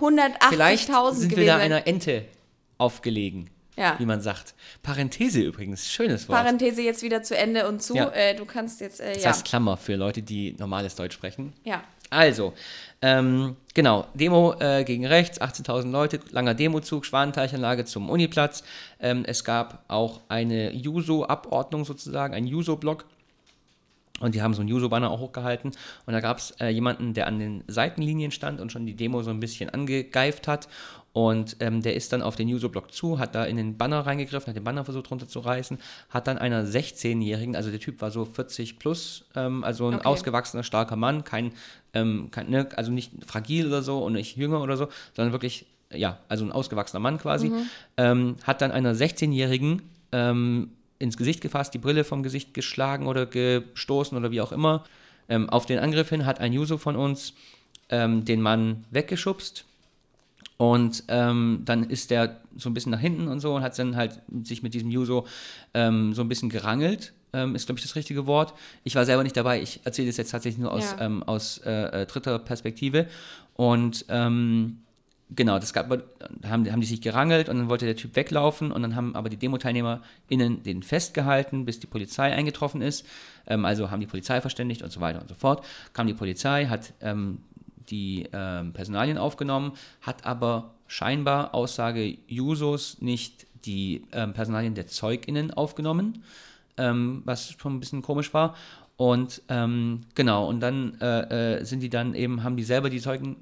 Vielleicht 180.000 sind wir gewesen da einer Ente aufgelegen, Ja. wie man sagt. Parenthese übrigens, schönes Wort. Parenthese jetzt wieder zu Ende und zu. Ja. Äh, du kannst jetzt, äh, das ja. heißt Klammer für Leute, die normales Deutsch sprechen. ja. Also, ähm, genau, Demo äh, gegen rechts, 18.000 Leute, langer Demozug, Schwanenteichanlage zum Uniplatz. Ähm, es gab auch eine Juso-Abordnung sozusagen, ein Juso-Block. Und die haben so einen Juso-Banner auch hochgehalten. Und da gab es äh, jemanden, der an den Seitenlinien stand und schon die Demo so ein bisschen angegeift hat. Und ähm, der ist dann auf den Juso-Block zu, hat da in den Banner reingegriffen, hat den Banner versucht runterzureißen, hat dann einer 16-Jährigen, also der Typ war so 40 plus, ähm, also ein Okay. ausgewachsener, starker Mann, kein, ähm, kein ne, also nicht fragil oder so und nicht jünger oder so, sondern wirklich, ja, also ein ausgewachsener Mann quasi, ähm, hat dann einer 16-Jährigen ähm, ins Gesicht gefasst, die Brille vom Gesicht geschlagen oder gestoßen oder wie auch immer. Ähm, auf den Angriff hin hat ein User von uns den Mann weggeschubst und ähm, dann ist der so ein bisschen nach hinten und so und hat dann halt sich mit diesem Juso ähm, so ein bisschen gerangelt, ähm, ist glaube ich das richtige Wort. Ich war selber nicht dabei, ich erzähle das jetzt tatsächlich nur aus, Ja. ähm, aus äh, äh, dritter Perspektive. Und ähm, genau, das gab, da haben, haben die sich gerangelt und dann wollte der Typ weglaufen und dann haben aber die DemoteilnehmerInnen den festgehalten, bis die Polizei eingetroffen ist. Ähm, also haben die Polizei verständigt und so weiter und so fort. Kam die Polizei, hat die ähm, Personalien aufgenommen, hat aber scheinbar Aussage Jusos nicht die ähm, Personalien der ZeugInnen aufgenommen, ähm, was schon ein bisschen komisch war. Und ähm, genau, und dann äh, äh, sind die dann eben, haben die selber die Zeugen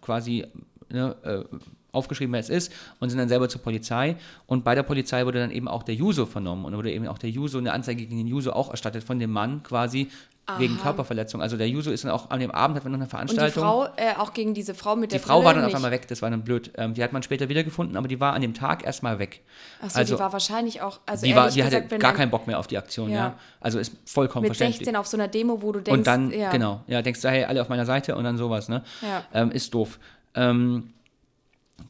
quasi ne, äh, aufgeschrieben, wer es ist, und sind dann selber zur Polizei. Und bei der Polizei wurde dann eben auch der Juso vernommen und wurde eben auch der Juso, eine Anzeige gegen den Juso auch erstattet von dem Mann quasi wegen Körperverletzung. Also der Juso ist dann auch an dem Abend, hat man noch eine Und die Veranstaltung. Frau, äh, auch gegen diese Frau mit Die der Frau Brille war dann auf nicht. einmal weg, das war dann blöd. Ähm, die hat man später wiedergefunden, aber die war an dem Tag erstmal weg. Achso, also die war wahrscheinlich auch, also die, war, die hatte gesagt, wenn gar ein- keinen Bock mehr auf die Aktion, ja. Ja. Also ist vollkommen mit verständlich. 16 auf so einer Demo, wo du denkst, und dann, ja, genau, ja, denkst du, hey, alle auf meiner Seite und dann sowas, ne? Ja. Ähm, ist doof. Ähm,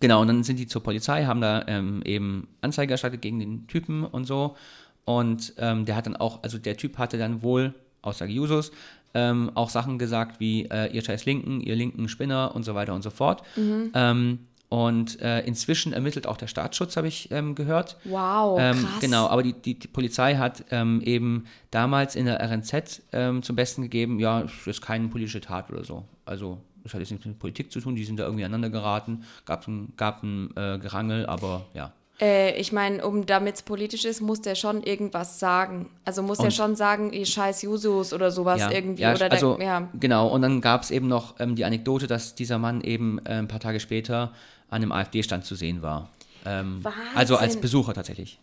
genau, und dann sind die zur Polizei, haben da ähm, eben Anzeige erstattet gegen den Typen und so. Und ähm, der hat dann auch, also der Typ hatte dann wohl, Aussage Jusos, ähm, auch Sachen gesagt wie, äh, ihr scheiß Linken, ihr linken Spinner und so weiter und so fort. Mhm. Ähm, und äh, inzwischen ermittelt auch der Staatsschutz, habe ich ähm, gehört. Wow, Ähm, krass. genau, aber die, die, die Polizei hat ähm, eben damals in der RNZ ähm, zum Besten gegeben, ja, es ist keine politische Tat oder so. Also es hat jetzt nichts mit Politik zu tun, die sind da irgendwie aneinander geraten, gab ein, gab ein äh, Gerangel, aber ja. Äh, ich meine, um damit es politisch ist, muss der schon irgendwas sagen. Also muss der Und- schon sagen, ihr scheiß Jusos oder sowas ja, irgendwie. ja, oder also, der, ja. genau, und dann gab es eben noch ähm, die Anekdote, dass dieser Mann eben äh, ein paar Tage später an einem AfD-Stand zu sehen war. Ähm, also als. Besucher tatsächlich.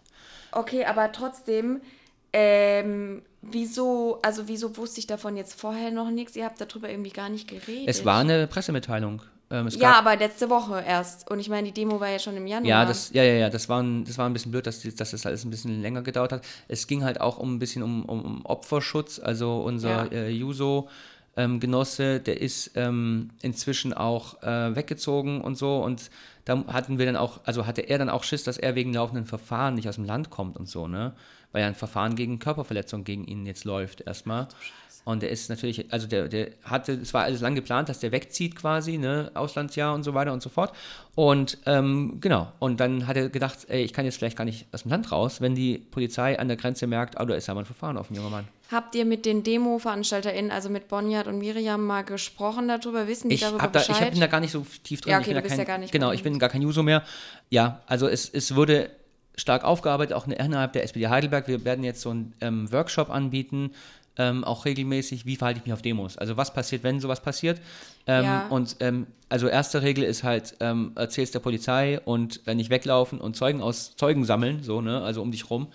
Okay, aber trotzdem, ähm, wieso, also wieso wusste ich davon jetzt vorher noch nichts? Ihr habt darüber irgendwie gar nicht geredet. Es war eine Pressemitteilung. Ähm, Ja, aber letzte Woche erst. Und ich meine, die Demo war ja schon im Januar. Ja, das, ja, ja, ja, das war ein, das war ein bisschen blöd, dass, dass das alles ein bisschen länger gedauert hat. Es ging halt auch um ein bisschen um, um, um Opferschutz. Also unser Ja. äh, Juso. Ähm, Genosse, der ist ähm, inzwischen auch äh, weggezogen und so und da hatten wir dann auch, also hatte er dann auch Schiss, dass er wegen laufenden Verfahren nicht aus dem Land kommt und so, ne? Weil ja ein Verfahren gegen Körperverletzung gegen ihn jetzt läuft erstmal. Und der ist natürlich, also der, der hatte, es war alles lang geplant, dass der wegzieht quasi, ne, Auslandsjahr und so weiter und so fort. Und ähm, genau, und dann hat er gedacht, ey, ich kann jetzt vielleicht gar nicht aus dem Land raus, wenn die Polizei an der Grenze merkt, oh, da ist ja mal ein Verfahren auf ein junger Mann. Habt ihr mit den Demo-VeranstalterInnen, also mit Bonjat und Miriam, mal gesprochen darüber? Wissen die Ich, darüber hab da, ich Bescheid? hab, bin da gar nicht so tief drin. Ja, ich okay, bin du bist kein, ja gar nicht Genau, ich bin gar kein Juso mehr. Ja, also es, es wurde stark aufgearbeitet, auch innerhalb der SPD Heidelberg. Wir werden jetzt so einen ähm, Workshop anbieten ähm, auch regelmäßig, wie verhalte ich mich auf Demos. Also was passiert, wenn sowas passiert. Ähm, Ja. Und ähm, also erste Regel ist halt, ähm, erzählst der Polizei und äh, nicht weglaufen und Zeugen aus Zeugen sammeln, so, ne, also um dich rum,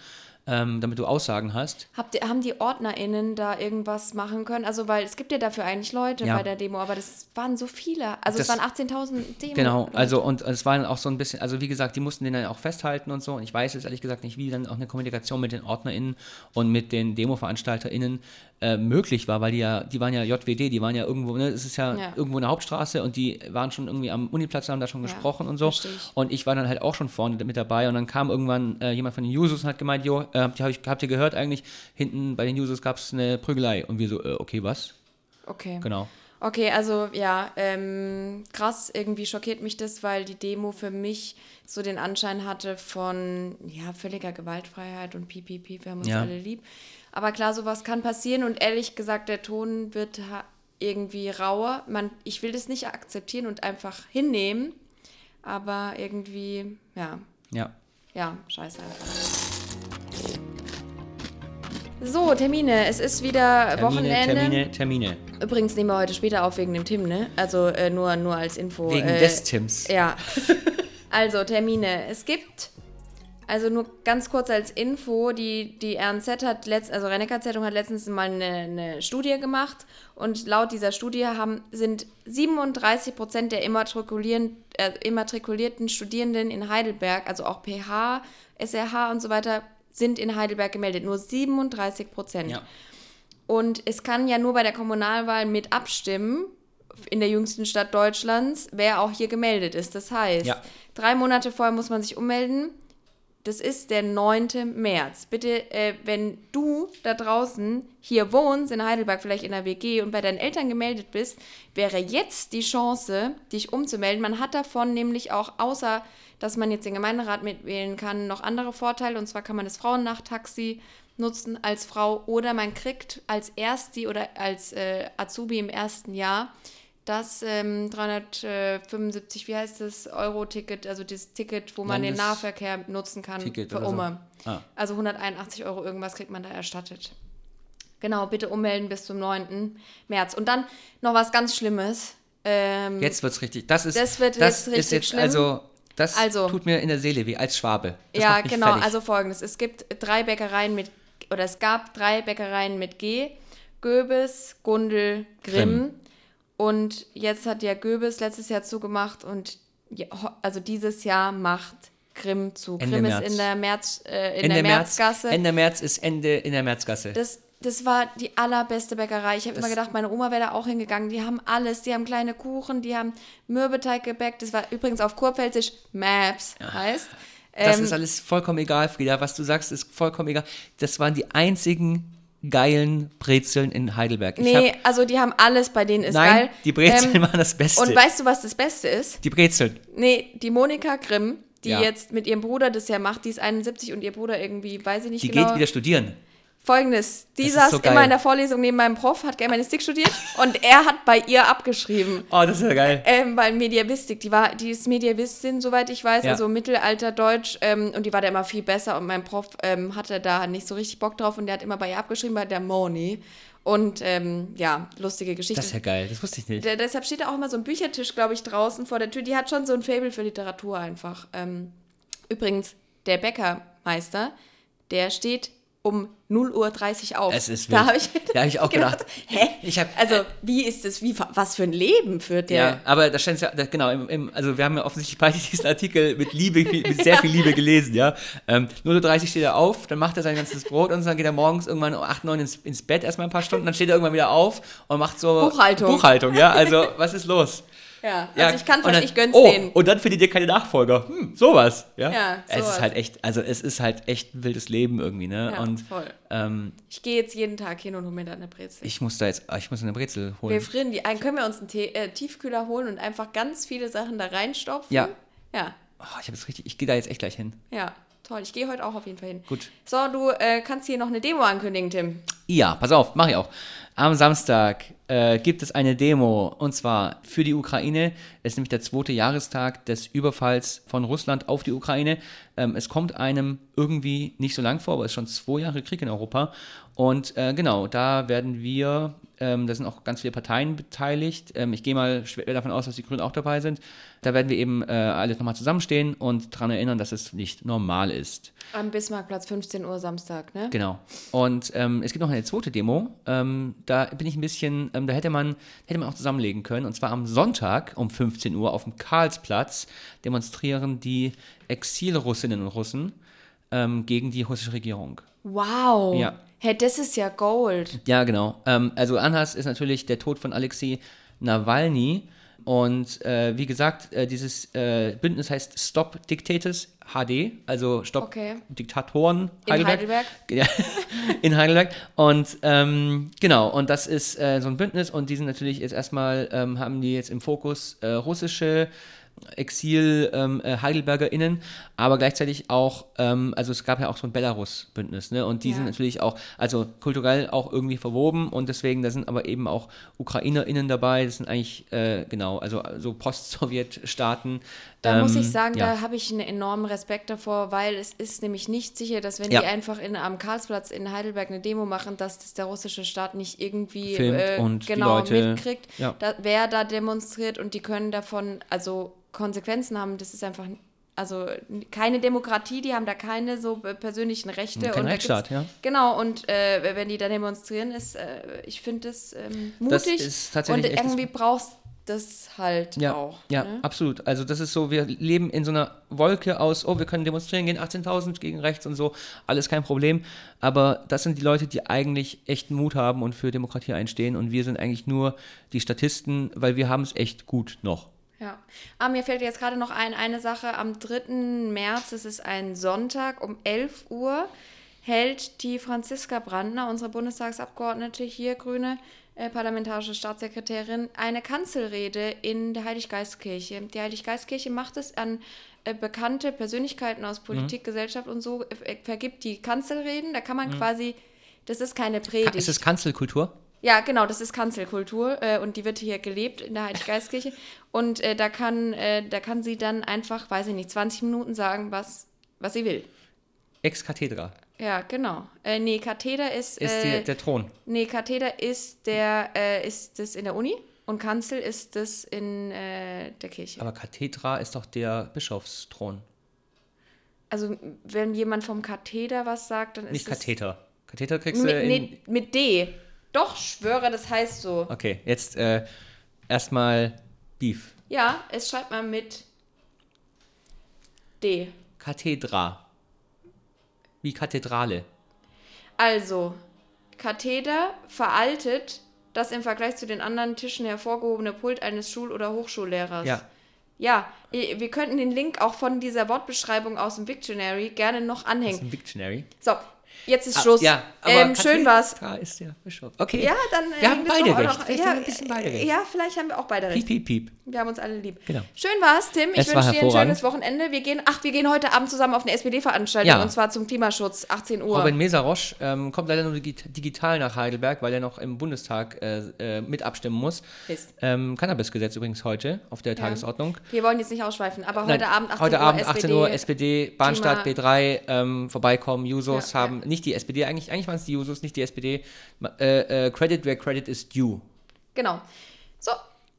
ähm, damit du Aussagen hast. Habt ihr, haben die OrdnerInnen da irgendwas machen können? Also, weil es gibt ja dafür eigentlich Leute Ja. bei der Demo, aber das waren so viele. Also, Das- es waren 18.000 Demo. Genau, Leute. also und es war dann auch so ein bisschen, also wie gesagt, die mussten den dann auch festhalten und so. Und ich weiß jetzt ehrlich gesagt nicht, wie dann auch eine Kommunikation mit den OrdnerInnen und mit den Demo-VeranstalterInnen äh, möglich war, weil die ja, die waren ja JWD, die waren ja irgendwo, ne, es ist ja, Ja. irgendwo eine Hauptstraße und die waren schon irgendwie am Uniplatz, haben da schon Ja, gesprochen und so. ich. Und ich war dann halt auch schon vorne mit dabei und dann kam irgendwann äh, jemand von den Jusos und hat gemeint, jo, äh, habt, ihr, habt ihr gehört eigentlich, hinten bei den Jusos gab es eine Prügelei. Und wir so, äh, okay, was? Okay. Genau. Okay, also ja, ähm, krass, irgendwie schockiert mich das, weil die Demo für mich so den Anschein hatte von ja, völliger Gewaltfreiheit und piep, wir haben uns Ja. alle lieb. Aber klar, sowas kann passieren und ehrlich gesagt, der Ton wird irgendwie rauer. Man, ich will das nicht akzeptieren und einfach hinnehmen, aber irgendwie, ja, Ja. ja, scheiße einfach. So, Termine. Es ist wieder Termine, Wochenende. Termine, Termine. Übrigens nehmen wir heute später auf wegen dem Tim, ne? Also äh, nur, nur als Info. Wegen äh, des Tims. Ja. Also, Termine. Es gibt, also nur ganz kurz als Info, die, die RNZ hat letzt, also Rennecker Zeitung hat letztens mal eine, eine Studie gemacht und laut dieser Studie haben, sind 37 Prozent der immatrikulieren, äh, immatrikulierten Studierenden in Heidelberg, also auch PH, SRH und so weiter, sind in Heidelberg gemeldet. Nur 37 Prozent. Ja. Und es kann ja nur bei der Kommunalwahl mit abstimmen, in der jüngsten Stadt Deutschlands, wer auch hier gemeldet ist. Das heißt, Ja. drei Monate vorher muss man sich ummelden. Das ist der 9. März. Bitte, äh, wenn du da draußen hier wohnst, in Heidelberg, vielleicht in der WG und bei deinen Eltern gemeldet bist, wäre jetzt die Chance, dich umzumelden. Man hat davon nämlich auch, außer dass man jetzt den Gemeinderat mitwählen kann, noch andere Vorteile. Und zwar kann man das Frauennachttaxi nutzen als Frau oder man kriegt als Ersti oder als äh, Azubi im ersten Jahr das ähm, 375, wie heißt das, Euro-Ticket, also das Ticket, wo man den Landes- Nahverkehr nutzen kann Ticket für oder so. Umme. Ah. Also 181 Euro irgendwas kriegt man da erstattet. Genau, bitte ummelden bis zum 9. März. Und dann noch was ganz Schlimmes. Ähm, Jetzt wird's richtig. Das ist, Das wird das jetzt richtig ist jetzt, schlimm. also, das Also- tut mir in der Seele weh, als Schwabe. Das ja, genau. fertig. Also folgendes: Es gibt drei Bäckereien mit, oder es gab drei Bäckereien mit G: Göbis, Gundel, Grimm. Grimm. Und jetzt hat ja Göbis letztes Jahr zugemacht und ja, also dieses Jahr macht Grimm zu. Ende Grimm März. ist in der März, äh, in Ende der März, Märzgasse. Ende März ist Ende in der Märzgasse. Das, das war die allerbeste Bäckerei. Ich habe immer gedacht, meine Oma wäre da auch hingegangen. Die haben alles. Die haben kleine Kuchen, die haben Mürbeteig gebäckt. Das war übrigens auf Kurpfälzisch Maps heißt. Das Ähm, ist alles vollkommen egal, Frieda. Was du sagst, ist vollkommen egal. Das waren die einzigen geilen Brezeln in Heidelberg. Nee, hab, also die haben alles, bei denen ist nein, geil. die Brezeln Ähm, waren das Beste. Und weißt du, was das Beste ist? die Brezeln. Nee, die Monika Grimm, die Ja. jetzt mit ihrem Bruder das ja macht, die ist 71 und ihr Bruder irgendwie, weiß ich nicht Die genau. geht wieder studieren. Folgendes, die saß so immer in der Vorlesung neben meinem Prof, hat Germanistik studiert und er hat bei ihr abgeschrieben. Oh, das ist ja geil. Ähm, weil Mediavistik, die war, die ist Mediavistin, soweit ich weiß, Ja. also Mittelalterdeutsch, ähm, und die war da immer viel besser und mein Prof ähm, hatte da nicht so richtig Bock drauf und der hat immer bei ihr abgeschrieben, bei der Moni. Und ähm, ja, lustige Geschichte. Das ist ja geil. Das wusste ich nicht. Der, deshalb steht da auch immer so ein Büchertisch, glaube ich, draußen vor der Tür. Die hat schon so ein Faible für Literatur einfach. Ähm, übrigens, der Bäckermeister, der steht um 0.30 Uhr auf. Es ist Da habe ich, Da hab ich auch gedacht. Hä? Ich hab- also, wie ist das, wie, was für ein Leben führt der? Ja, aber da stand ja, genau, im, im, also wir haben ja offensichtlich beide diesen Artikel mit Liebe, mit sehr viel Liebe gelesen, ja. Ähm, 0.30 Uhr steht er auf, dann macht er sein ganzes Brot und dann geht er morgens irgendwann um 8, 9 ins, ins Bett erstmal ein paar Stunden, dann steht er irgendwann wieder auf und macht so Buchhaltung. Buchhaltung, ja. Also, was ist los? Ja, Ja, also ich kann und dann, ich gönn's oh, denen. Und dann findet ihr keine Nachfolger. Hm, sowas. Ja, Ja, Es sowas. ist halt echt, also es ist halt echt ein wildes Leben irgendwie, ne? Ja, und voll. Ähm, Ich gehe jetzt jeden Tag hin und hole mir da eine Brezel. ich muss da jetzt, ah, ich muss eine Brezel holen. wir frieren die ein. Können wir uns einen Tee, äh, Tiefkühler holen und einfach ganz viele Sachen da reinstopfen? Ja. Ja, Oh, ich habe jetzt richtig, ich gehe da jetzt echt gleich hin. ja. Toll. Ich gehe heute auch auf jeden Fall hin. Gut. So, du äh, kannst hier noch eine Demo ankündigen, Tim. Ja, pass auf, mache ich auch. Am Samstag äh, gibt es eine Demo und zwar für die Ukraine. Es ist nämlich der zweite Jahrestag des Überfalls von Russland auf die Ukraine. Ähm, es kommt einem irgendwie nicht so lang vor, aber es ist schon zwei Jahre Krieg in Europa. Und äh, genau, da werden wir, ähm, da sind auch ganz viele Parteien beteiligt. Ähm, ich gehe mal schwer davon aus, dass die Grünen auch dabei sind. Da werden wir eben äh, alle nochmal zusammenstehen und daran erinnern, dass es nicht normal ist. Am Bismarckplatz 15 Uhr Samstag, ne? Genau. Und ähm, es gibt noch eine zweite Demo. Ähm, da bin ich ein bisschen, ähm, da hätte man, hätte man auch zusammenlegen können. Und zwar am Sonntag um 15 Uhr auf dem Karlsplatz demonstrieren die Exilrussinnen und Russen ähm, gegen die russische Regierung. Wow. Ja. Hey, das ist ja Gold. Ja, genau. Ähm, also Anlass ist natürlich der Tod von Alexei Nawalny. Und äh, wie gesagt, äh, dieses äh, Bündnis heißt Stop Dictators HD, also Stop Okay. Diktatoren In Heidelberg? In Heidelberg. Und ähm, genau, und das ist äh, so ein Bündnis und die sind natürlich jetzt erstmal, ähm, haben die jetzt im Fokus äh, russische Exil ähm, äh, HeidelbergerInnen, aber gleichzeitig auch, ähm, also es gab ja auch so ein Belarus-Bündnis, ne? Und die Ja. sind natürlich auch, also kulturell auch irgendwie verwoben und deswegen, da sind aber eben auch UkrainerInnen dabei, das sind eigentlich, äh, genau, also so Post-Sowjet-Staaten. Da muss Ähm, ich sagen, ja. da habe ich einen enormen Respekt davor, weil es ist nämlich nicht sicher, dass wenn Ja. die einfach in, am Karlsplatz in Heidelberg eine Demo machen, dass das der russische Staat nicht irgendwie äh, genau mitkriegt, da, wer da demonstriert und die können davon also Konsequenzen haben. Das ist einfach also keine Demokratie, die haben da keine so persönlichen Rechte. Kein und Rechtsstaat, ja. Genau, und äh, wenn die da demonstrieren, ist, äh, ich finde das ähm, Das mutig ist tatsächlich und das- irgendwie brauchst das halt Ja, auch. ja, ne? absolut. Also das ist so, wir leben in so einer Wolke aus, oh, wir können demonstrieren gehen, 18.000 gegen rechts und so, alles kein Problem. Aber das sind die Leute, die eigentlich echten Mut haben und für Demokratie einstehen und wir sind eigentlich nur die Statisten, weil wir haben es echt gut noch. Ja. Ah, mir fällt jetzt gerade noch ein, eine Sache. Am 3. März, es ist ein Sonntag, um 11 Uhr hält die Franziska Brandner, unsere Bundestagsabgeordnete hier, Grüne, äh, parlamentarische Staatssekretärin, eine Kanzelrede in der Heiliggeistkirche. Die Heiliggeistkirche macht es an äh, bekannte Persönlichkeiten aus Politik, Gesellschaft und so, äh, vergibt die Kanzelreden. Da kann man quasi, das ist keine Predigt. Ist es Kanzelkultur? Ja, genau, das ist Kanzelkultur äh, und die wird hier gelebt in der Heiliggeistkirche. Und äh, da, kann, äh, da kann sie dann einfach, weiß ich nicht, 20 Minuten sagen, was, was sie will. Ex Cathedra Ja, genau. Äh, nee, Katheder ist. ist äh, die, der Thron. nee, Katheder ist der, äh, ist das in der Uni und Kanzel ist das in äh, der Kirche. Aber Kathedra ist doch der Bischofsthron, Also, wenn jemand vom Katheder was sagt, dann ist nicht. Katheter. Katheter kriegst du Mit, in... nee, mit D. Doch, schwöre, das heißt so. Okay, jetzt äh, erstmal Beef. Ja, es schreibt man mit D. Kathedra. Wie Kathedrale. Also, Katheder veraltet das im Vergleich zu den anderen Tischen hervorgehobene Pult eines Schul- oder Hochschullehrers. Ja. Ja, wir könnten den Link auch von dieser Wortbeschreibung aus dem Dictionary gerne noch anhängen. ein Dictionary. So, jetzt ist Ah, Schluss. Ja, aber ähm, schön war's. Kathedra ist der Bischof. Okay. Ja, dann äh, Wir haben hängen das beide recht. Noch, ja, haben ein bisschen beide recht. ja, vielleicht haben wir auch beide recht. Piep, piep, piep. Wir haben uns alle lieb. Genau. Schön war's, Tim. Ich wünsche dir ein schönes Wochenende. Wir gehen, ach, wir gehen heute Abend zusammen auf eine SPD-Veranstaltung Ja. und zwar zum Klimaschutz, 18 Uhr. Robin Mesarosch ähm, kommt leider nur digi- digital nach Heidelberg, weil er noch im Bundestag äh, äh, mit abstimmen muss. Ähm, Cannabisgesetz übrigens heute auf der Tagesordnung. Wir wollen jetzt nicht ausschweifen, aber Nein, heute Abend 18 heute Uhr Abend SPD. 18 Uhr SPD, Bahnstadt Klima- B3 ähm, vorbeikommen. Jusos Ja, haben nicht die SPD, eigentlich, eigentlich waren es die Jusos, nicht die SPD. Äh, äh, Credit where credit is due. Genau. So,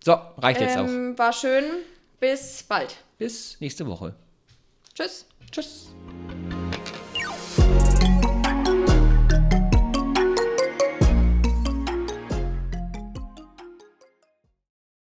So, reicht jetzt auch. ähm, war schön. Bis bald. Bis nächste Woche. Tschüss. Tschüss.